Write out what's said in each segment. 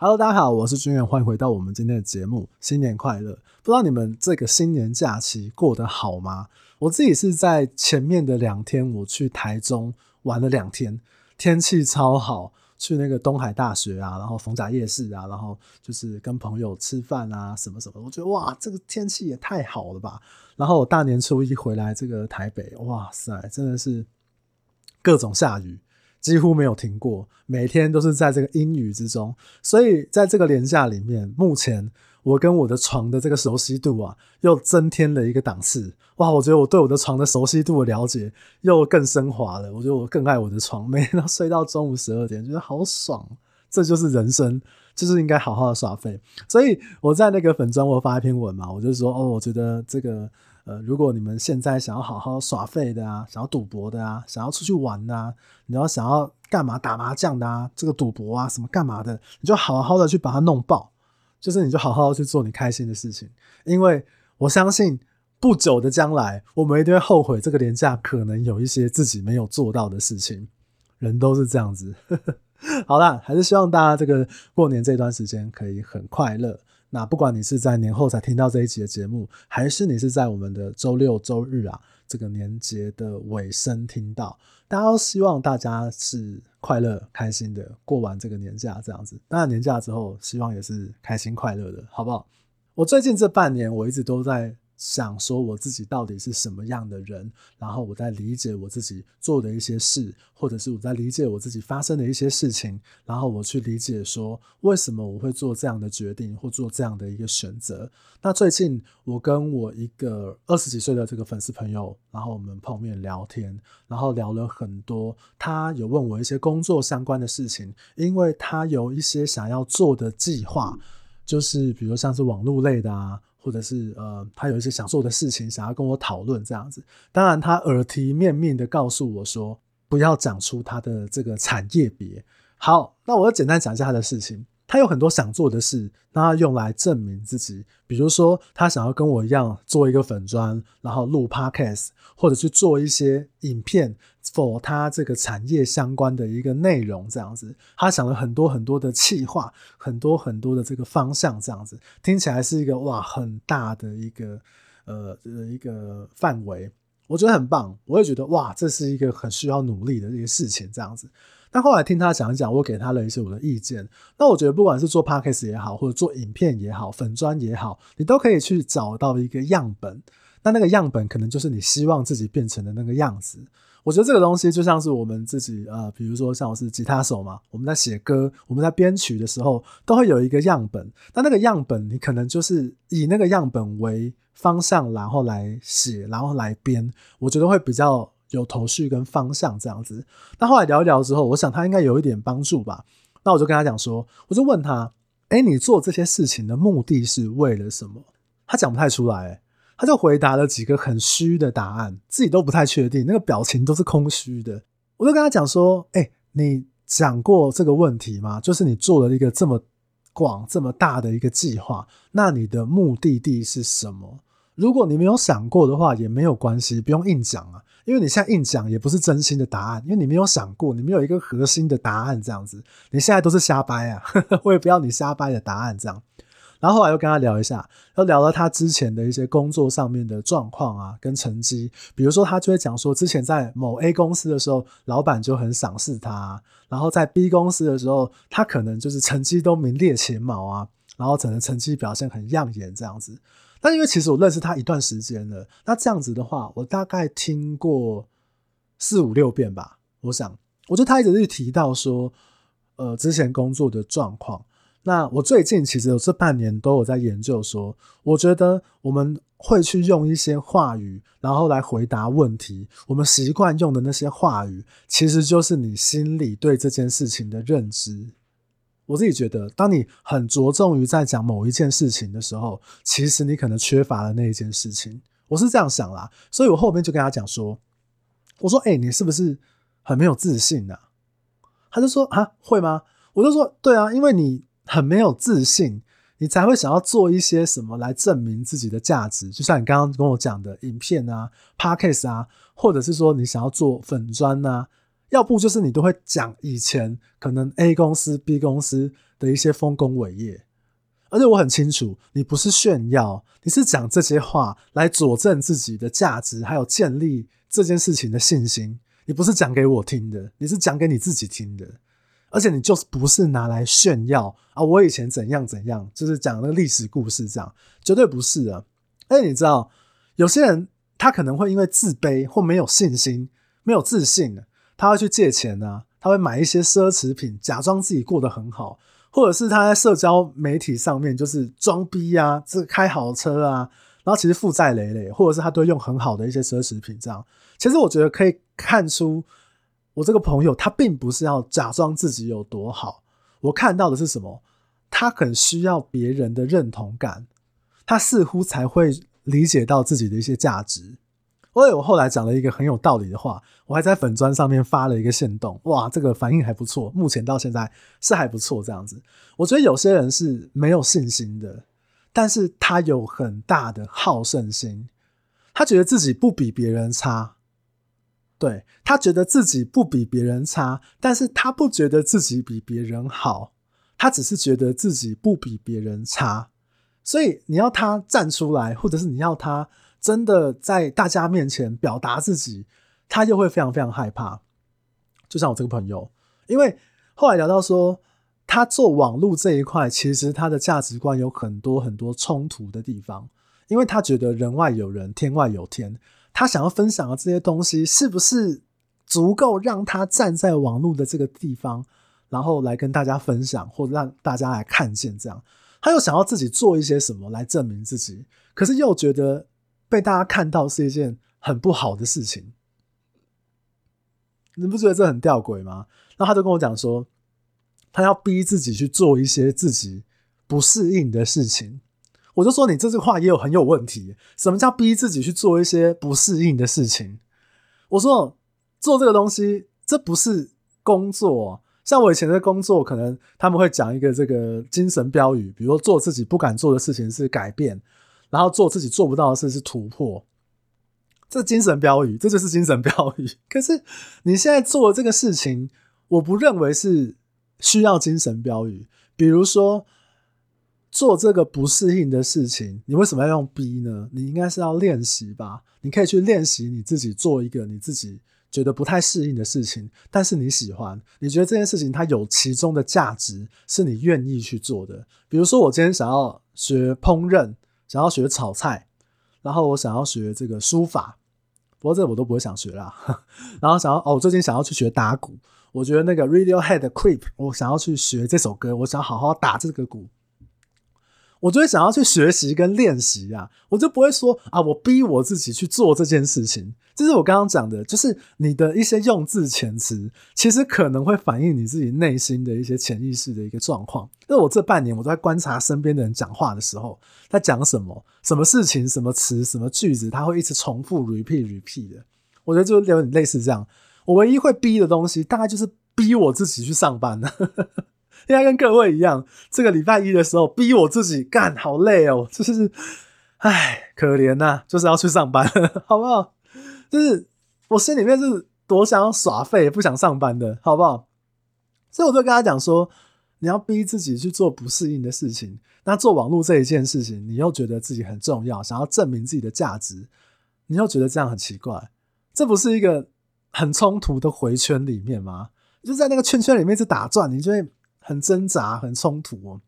Hello，大家好，我是君远，欢迎回到我们今天的节目，新年快乐！不知道你们这个新年假期过得好吗？我自己是在前面的两天，我去台中玩了两天，天气超好，去那个东海大学啊，然后逢甲夜市啊，然后就是跟朋友吃饭啊，什么什么，我觉得哇，这个天气也太好了吧！然后我大年初一回来这个台北，哇塞，真的是各种下雨。几乎没有停过，每天都是在这个阴雨之中，所以在这个连假里面，目前我跟我的床的这个熟悉度啊，又增添了一个档次。哇，我觉得我对我的床的熟悉度的了解又更升华了。我觉得我更爱我的床，每天都睡到中午十二点，觉得好爽。这就是人生，就是应该好好的耍废。所以我在那个粉专我发一篇文嘛，我就说哦，我觉得这个。呃，如果你们现在想要好好耍废的啊，想要赌博的啊，想要出去玩的啊，你要想要干嘛打麻将的啊，这个赌博啊什么干嘛的，你就好好的去把它弄爆，就是你就好好去做你开心的事情，因为我相信不久的将来，我们一定会后悔这个连假可能有一些自己没有做到的事情，人都是这样子。好啦，还是希望大家这个过年这段时间可以很快乐。那不管你是在年后才听到这一集的节目，还是你是在我们的周六周日啊这个年节的尾声听到，大家都希望大家是快乐开心的过完这个年假这样子。当然年假之后，希望也是开心快乐的，好不好？我最近这半年，我一直都在。想说我自己到底是什么样的人，然后我在理解我自己做的一些事，或者是我在理解我自己发生的一些事情，然后我去理解说为什么我会做这样的决定或做这样的一个选择。那最近我跟我一个二十几岁的这个粉丝朋友，然后我们碰面聊天，然后聊了很多，他有问我一些工作相关的事情，因为他有一些想要做的计划，就是比如像是网络类的啊。或者是呃，他有一些想做的事情，想要跟我讨论这样子。当然，他耳提面命的告诉我说，不要讲出他的这个产业别。好，那我就简单讲一下他的事情。他有很多想做的事，让他用来证明自己。比如说，他想要跟我一样做一个粉专，然后录 podcast，或者去做一些影片，for 他这个产业相关的一个内容，这样子。他想了很多很多的企划，很多很多的这个方向，这样子听起来是一个哇很大的一个呃一个范围，我觉得很棒。我也觉得哇，这是一个很需要努力的一个事情，这样子。但后来听他讲一讲，我给他了一些我的意见。那我觉得，不管是做 podcast 也好，或者做影片也好，粉砖也好，你都可以去找到一个样本。那那个样本可能就是你希望自己变成的那个样子。我觉得这个东西就像是我们自己，呃，比如说像我是吉他手嘛，我们在写歌，我们在编曲的时候，都会有一个样本。那那个样本，你可能就是以那个样本为方向，然后来写，然后来编。我觉得会比较。有头绪跟方向这样子，那后来聊一聊之后，我想他应该有一点帮助吧。那我就跟他讲说，我就问他，哎，你做这些事情的目的是为了什么？他讲不太出来，他就回答了几个很虚的答案，自己都不太确定，那个表情都是空虚的。我就跟他讲说，哎，你讲过这个问题吗？就是你做了一个这么广、这么大的一个计划，那你的目的地是什么？如果你没有想过的话，也没有关系，不用硬讲啊。因为你现在硬讲也不是真心的答案，因为你没有想过，你没有一个核心的答案这样子，你现在都是瞎掰啊！我也不要你瞎掰的答案这样。然后后来又跟他聊一下，又聊了他之前的一些工作上面的状况啊，跟成绩。比如说他就会讲说，之前在某 A 公司的时候，老板就很赏识他；然后在 B 公司的时候，他可能就是成绩都名列前茅啊，然后整个成绩表现很亮眼这样子。但因为其实我认识他一段时间了，那这样子的话，我大概听过四五六遍吧。我想，我觉得他一直是提到说，呃，之前工作的状况。那我最近其实有这半年都有在研究说，我觉得我们会去用一些话语，然后来回答问题。我们习惯用的那些话语，其实就是你心里对这件事情的认知。我自己觉得，当你很着重于在讲某一件事情的时候，其实你可能缺乏了那一件事情。我是这样想啦，所以我后面就跟他讲说：“我说，哎、你是不是很没有自信呢、啊？”他就说：“啊，会吗？”我就说：“对啊，因为你很没有自信，你才会想要做一些什么来证明自己的价值。就像你刚刚跟我讲的影片啊、Podcast 啊，或者是说你想要做粉专啊。”要不就是你都会讲以前可能 A 公司、B 公司的一些丰功伟业，而且我很清楚，你不是炫耀，你是讲这些话来佐证自己的价值，还有建立这件事情的信心。你不是讲给我听的，你是讲给你自己听的，而且你就是不是拿来炫耀啊！我以前怎样怎样，就是讲那个历史故事，这样绝对不是啊！哎，你知道，有些人他可能会因为自卑或没有信心、没有自信，他会去借钱啊，他会买一些奢侈品，假装自己过得很好，或者是他在社交媒体上面就是装逼啊，这开好车啊，然后其实负债累累，或者是他都用很好的一些奢侈品，这样。其实我觉得可以看出，我这个朋友他并不是要假装自己有多好。我看到的是什么？他很需要别人的认同感，他似乎才会理解到自己的一些价值。所以我后来讲了一个很有道理的话，我还在粉砖上面发了一个线动，哇，这个反应还不错，目前到现在是还不错这样子。我觉得有些人是没有信心的，但是他有很大的好胜心，他觉得自己不比别人差。对，他觉得自己不比别人差，但是他不觉得自己比别人好，他只是觉得自己不比别人差。所以你要他站出来，或者是你要他真的在大家面前表达自己，他又会非常非常害怕。就像我这个朋友，因为后来聊到说，他做网络这一块，其实他的价值观有很多很多冲突的地方，因为他觉得人外有人，天外有天。他想要分享的这些东西，是不是足够让他站在网络的这个地方，然后来跟大家分享，或者让大家来看见？这样，他又想要自己做一些什么来证明自己，可是又觉得被大家看到是一件很不好的事情。你不觉得这很吊诡吗？那他就跟我讲说，他要逼自己去做一些自己不适应的事情。我就说你这句话也有很有问题。什么叫逼自己去做一些不适应的事情？我说做这个东西，这不是工作。像我以前的工作，可能他们会讲一个这个精神标语，比如说做自己不敢做的事情是改变，然后做自己做不到的事是突破。这精神标语，这就是精神标语。可是你现在做的这个事情，我不认为是需要精神标语。比如说。做这个不适应的事情，你为什么要用逼呢？你应该是要练习吧。你可以去练习你自己做一个你自己觉得不太适应的事情，但是你喜欢，你觉得这件事情它有其中的价值，是你愿意去做的。比如说，我今天想要学烹饪，想要学炒菜，然后我想要学这个书法，不过这我都不会想学啦。然后想要哦，我最近想要去学打鼓，我觉得那个 Radiohead Creep，我想要去学这首歌，我想好好打这个鼓。我就会想要去学习跟练习啊，我就不会说啊，我逼我自己去做这件事情。这是我刚刚讲的，就是你的一些用字遣词，其实可能会反映你自己内心的一些潜意识的一个状况。那我这半年我都在观察身边的人讲话的时候，在讲什么、什么事情、什么词、什么句子，他会一直重复 repeat repeat 的。我觉得就有点类似这样。我唯一会逼的东西，大概就是逼我自己去上班了。应该跟各位一样，这个礼拜一的时候逼我自己干，好累哦，就是，唉，可怜呐、就是要去上班，好不好？就是我心里面是多想要耍废，不想上班的，好不好？所以我就跟他讲说，你要逼自己去做不适应的事情，那做网络这一件事情，你又觉得自己很重要，想要证明自己的价值，你又觉得这样很奇怪，这不是一个很冲突的回圈里面吗？就在那个圈圈里面一直打转，你就会。很挣扎，很冲突哦。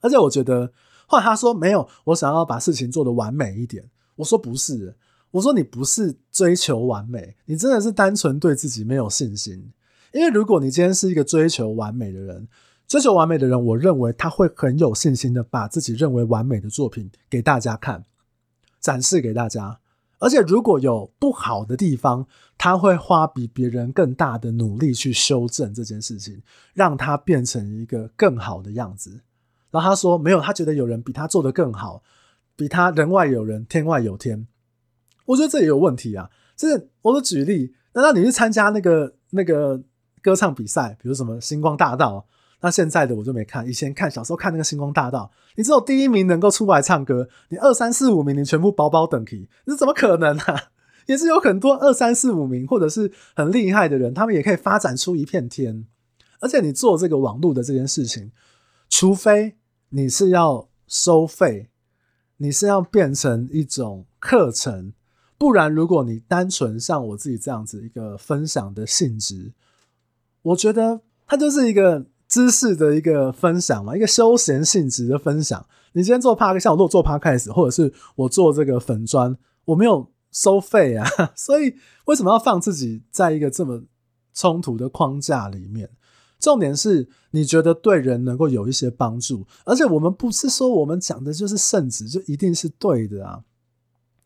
而且我觉得，后来他说没有，我想要把事情做得完美一点。我说不是，我说你不是追求完美，你真的是单纯对自己没有信心。因为如果你今天是一个追求完美的人，追求完美的人，我认为他会很有信心的把自己认为完美的作品给大家看，展示给大家。而且如果有不好的地方，他会花比别人更大的努力去修正这件事情，让它变成一个更好的样子。然后他说没有，他觉得有人比他做得更好，比他人外有人，天外有天。我觉得这也有问题啊。就是我的举例，难道你去参加那个那个歌唱比赛，比如什么星光大道？那现在的我就没看，以前看小时候看那个星光大道，你只有第一名能够出来唱歌，你二三四五名你全部包包等级，这怎么可能啊？也是有很多二三四五名或者是很厉害的人，他们也可以发展出一片天。而且你做这个网络的这件事情，除非你是要收费，你是要变成一种课程，不然如果你单纯像我自己这样子一个分享的性质，我觉得它就是一个知识的一个分享嘛，一个休闲性质的分享。你今天做 Podcast，像我如果做 Podcast，或者是我做这个粉砖，我没有收费啊，所以为什么要放自己在一个这么冲突的框架里面？重点是你觉得对人能够有一些帮助，而且我们不是说我们讲的就是圣旨，就一定是对的啊。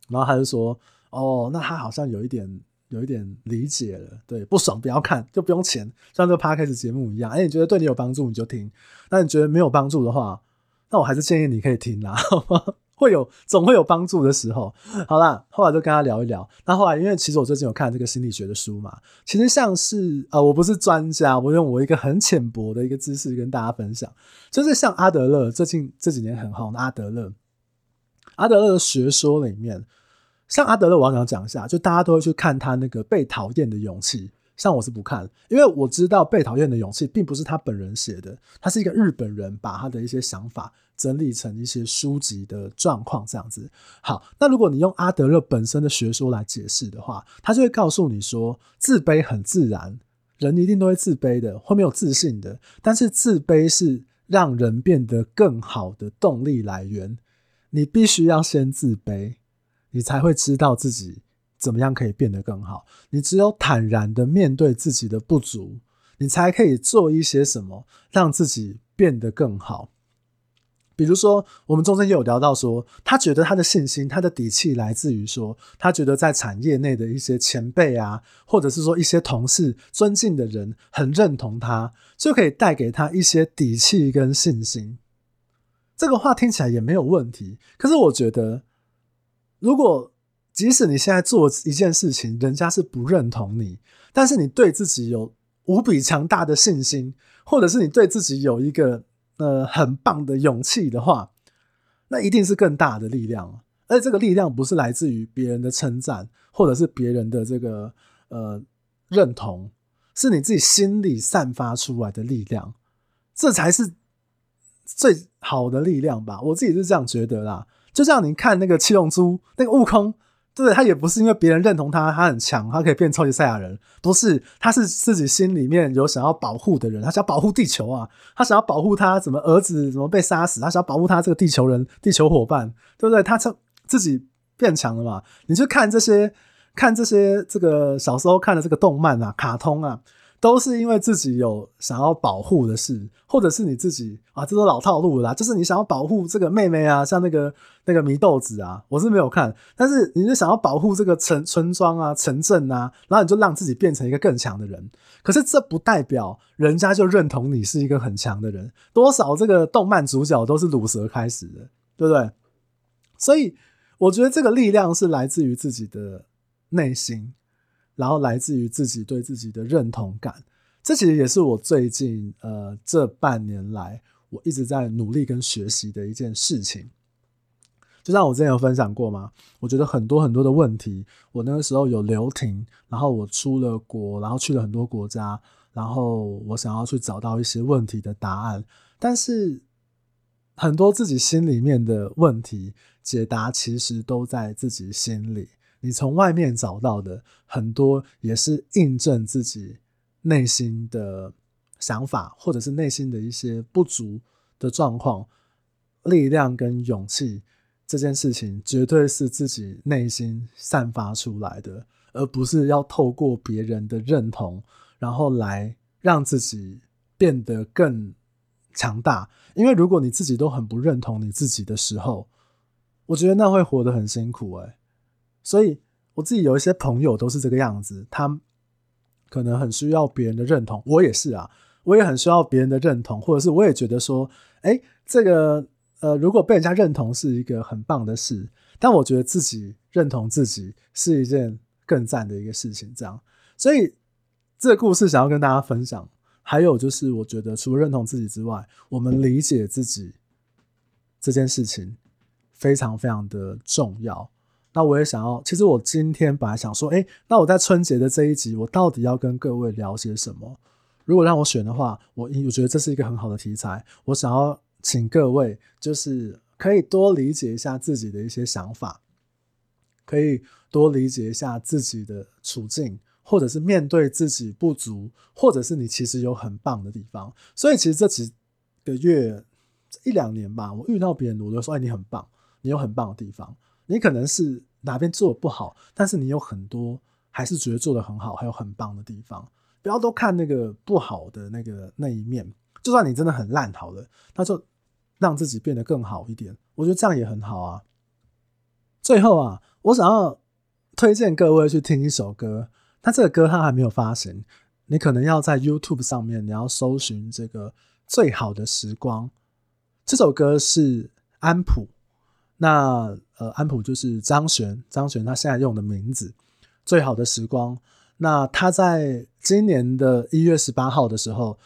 然后他就说：“哦，那他好像有一点有一点理解了，对，不爽不要看，就不用钱，像这个 Podcast 节目一样。哎，你觉得对你有帮助你就听，那你觉得没有帮助的话，那我还是建议你可以听啦。好吗？”会有总会有帮助的时候。好啦，后来就跟他聊一聊。那后来，因为其实我最近有看这个心理学的书嘛，其实像是呃，我不是专家，我用我一个很浅薄的一个知识跟大家分享，就是像阿德勒最近这几年很红的阿德勒，阿德勒的学说里面，像阿德勒，我要想讲一下，就大家都会去看他那个被讨厌的勇气。像我是不看，因为我知道被讨厌的勇气并不是他本人写的，他是一个日本人把他的一些想法整理成一些书籍的状况这样子。好，那如果你用阿德勒本身的学说来解释的话，他就会告诉你说，自卑很自然，人一定都会自卑的，会没有自信的，但是自卑是让人变得更好的动力来源。你必须要先自卑，你才会知道自己。怎么样可以变得更好？你只有坦然的面对自己的不足，你才可以做一些什么，让自己变得更好。比如说，我们中间也有聊到说，他觉得他的信心、他的底气来自于说，他觉得在产业内的一些前辈啊，或者是说一些同事、尊敬的人很认同他，就可以带给他一些底气跟信心。这个话听起来也没有问题。可是我觉得，如果即使你现在做一件事情，人家是不认同你，但是你对自己有无比强大的信心，或者是你对自己有一个呃很棒的勇气的话，那一定是更大的力量。而且这个力量不是来自于别人的称赞，或者是别人的这个呃认同，是你自己心里散发出来的力量，这才是最好的力量吧。我自己是这样觉得啦。就像你看那个七龙珠，那个悟空。对，他也不是因为别人认同他，他很强，他可以变超级赛亚人。不是，他是自己心里面有想要保护的人，他想要保护地球啊，他想要保护他怎么儿子怎么被杀死，他想要保护他这个地球人、地球伙伴，对不对？他自己变强了嘛？你去看这些，看这些这个小时候看的这个动漫啊、卡通啊。都是因为自己有想要保护的事，或者是你自己啊，这都老套路啦。就是你想要保护这个妹妹啊，像那个那个祢豆子啊，我是没有看，但是你就想要保护这个城村庄啊、城镇啊，然后你就让自己变成一个更强的人。可是这不代表人家就认同你是一个很强的人。多少这个动漫主角都是鲁蛇开始的，对不对？所以我觉得这个力量是来自于自己的内心。然后来自于自己对自己的认同感，这其实也是我最近呃这半年来我一直在努力跟学习的一件事情。就像我之前有分享过嘛，我觉得很多很多的问题，我那个时候有留停，然后我出了国，然后去了很多国家，然后我想要去找到一些问题的答案，但是很多自己心里面的问题解答其实都在自己心里。你从外面找到的很多，也是印证自己内心的想法，或者是内心的一些不足的状况。力量跟勇气这件事情，绝对是自己内心散发出来的，而不是要透过别人的认同，然后来让自己变得更强大。因为如果你自己都很不认同你自己的时候，我觉得那会活得很辛苦欸。所以我自己有一些朋友都是这个样子，他可能很需要别人的认同，我也是啊，我也很需要别人的认同，或者是我也觉得说，诶，这个呃，如果被人家认同是一个很棒的事，但我觉得自己认同自己是一件更赞的一个事情。这样，所以这个故事想要跟大家分享，还有就是我觉得除了认同自己之外，我们理解自己这件事情非常非常的重要。那我也想要，其实我今天本来想说，诶，那我在春节的这一集，我到底要跟各位聊些什么？如果让我选的话，我我觉得这是一个很好的题材。我想要请各位，就是可以多理解一下自己的一些想法，可以多理解一下自己的处境，或者是面对自己不足，或者是你其实有很棒的地方。所以其实这几个月一两年吧，我遇到别人，我都说：“哎，你很棒，你有很棒的地方。”你可能是哪边做的不好，但是你有很多还是觉得做得很好，还有很棒的地方。不要都看那个不好的那个那一面，就算你真的很烂好了，那就让自己变得更好一点。我觉得这样也很好啊。最后啊，我想要推荐各位去听一首歌，但这个歌它还没有发行，你可能要在 YouTube 上面你要搜寻这个最好的时光。这首歌是安普。那呃，安普就是张悬，张悬他现在用的名字，最好的时光。那他在今年的一月十八号的时候，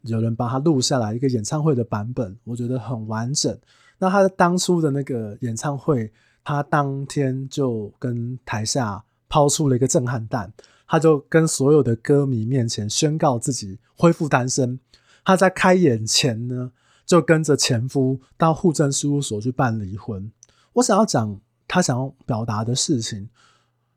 有人把他录下来一个演唱会的版本，我觉得很完整。那他当初的那个演唱会，他当天就跟台下抛出了一个震撼弹，他就跟所有的歌迷面前宣告自己恢复单身。他在开演前呢，就跟着前夫到户政事务所去办离婚。我想要讲他想要表达的事情。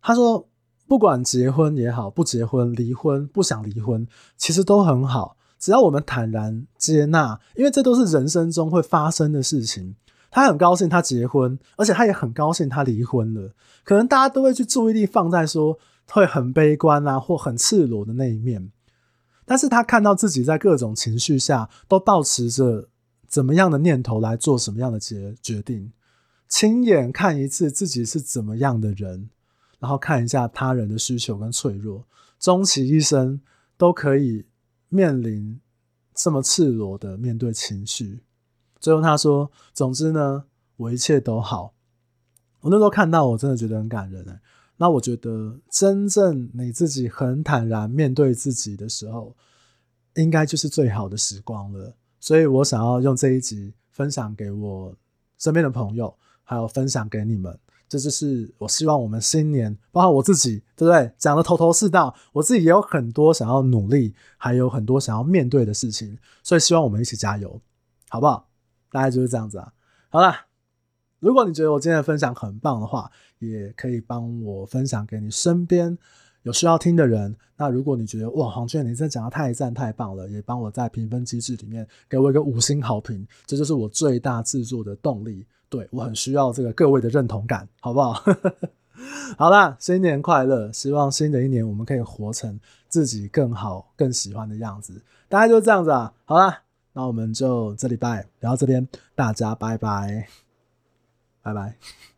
他说，不管结婚也好，不结婚、离婚、不想离婚，其实都很好，只要我们坦然接纳，因为这都是人生中会发生的事情。他很高兴他结婚，而且他也很高兴他离婚了。可能大家都会去注意力放在说会很悲观啊，或很赤裸的那一面。但是他看到自己在各种情绪下都保持着怎么样的念头来做什么样的决决定，亲眼看一次自己是怎么样的人，然后看一下他人的需求跟脆弱，终其一生都可以面临这么赤裸的面对情绪。最后他说：“总之呢，我一切都好。”我那时候看到，我真的觉得很感人欸。那我觉得，真正你自己很坦然面对自己的时候，应该就是最好的时光了。所以我想要用这一集分享给我身边的朋友，还有分享给你们。这就是我希望我们新年，包括我自己，对不对？讲的头头是道，我自己也有很多想要努力，还有很多想要面对的事情。所以希望我们一起加油，好不好？大概就是这样子啊。好啦。如果你觉得我今天的分享很棒的话，也可以帮我分享给你身边有需要听的人。那如果你觉得哇，黄俊，你真的讲的太赞太棒了，也帮我在评分机制里面给我一个五星好评，这就是我最大制作的动力。对，我很需要这个各位的认同感，好不好？好啦，新年快乐！希望新的一年我们可以活成自己更好、更喜欢的样子。大概就这样子啊。好啦，那我们就这礼拜聊到这边，大家拜拜。拜拜。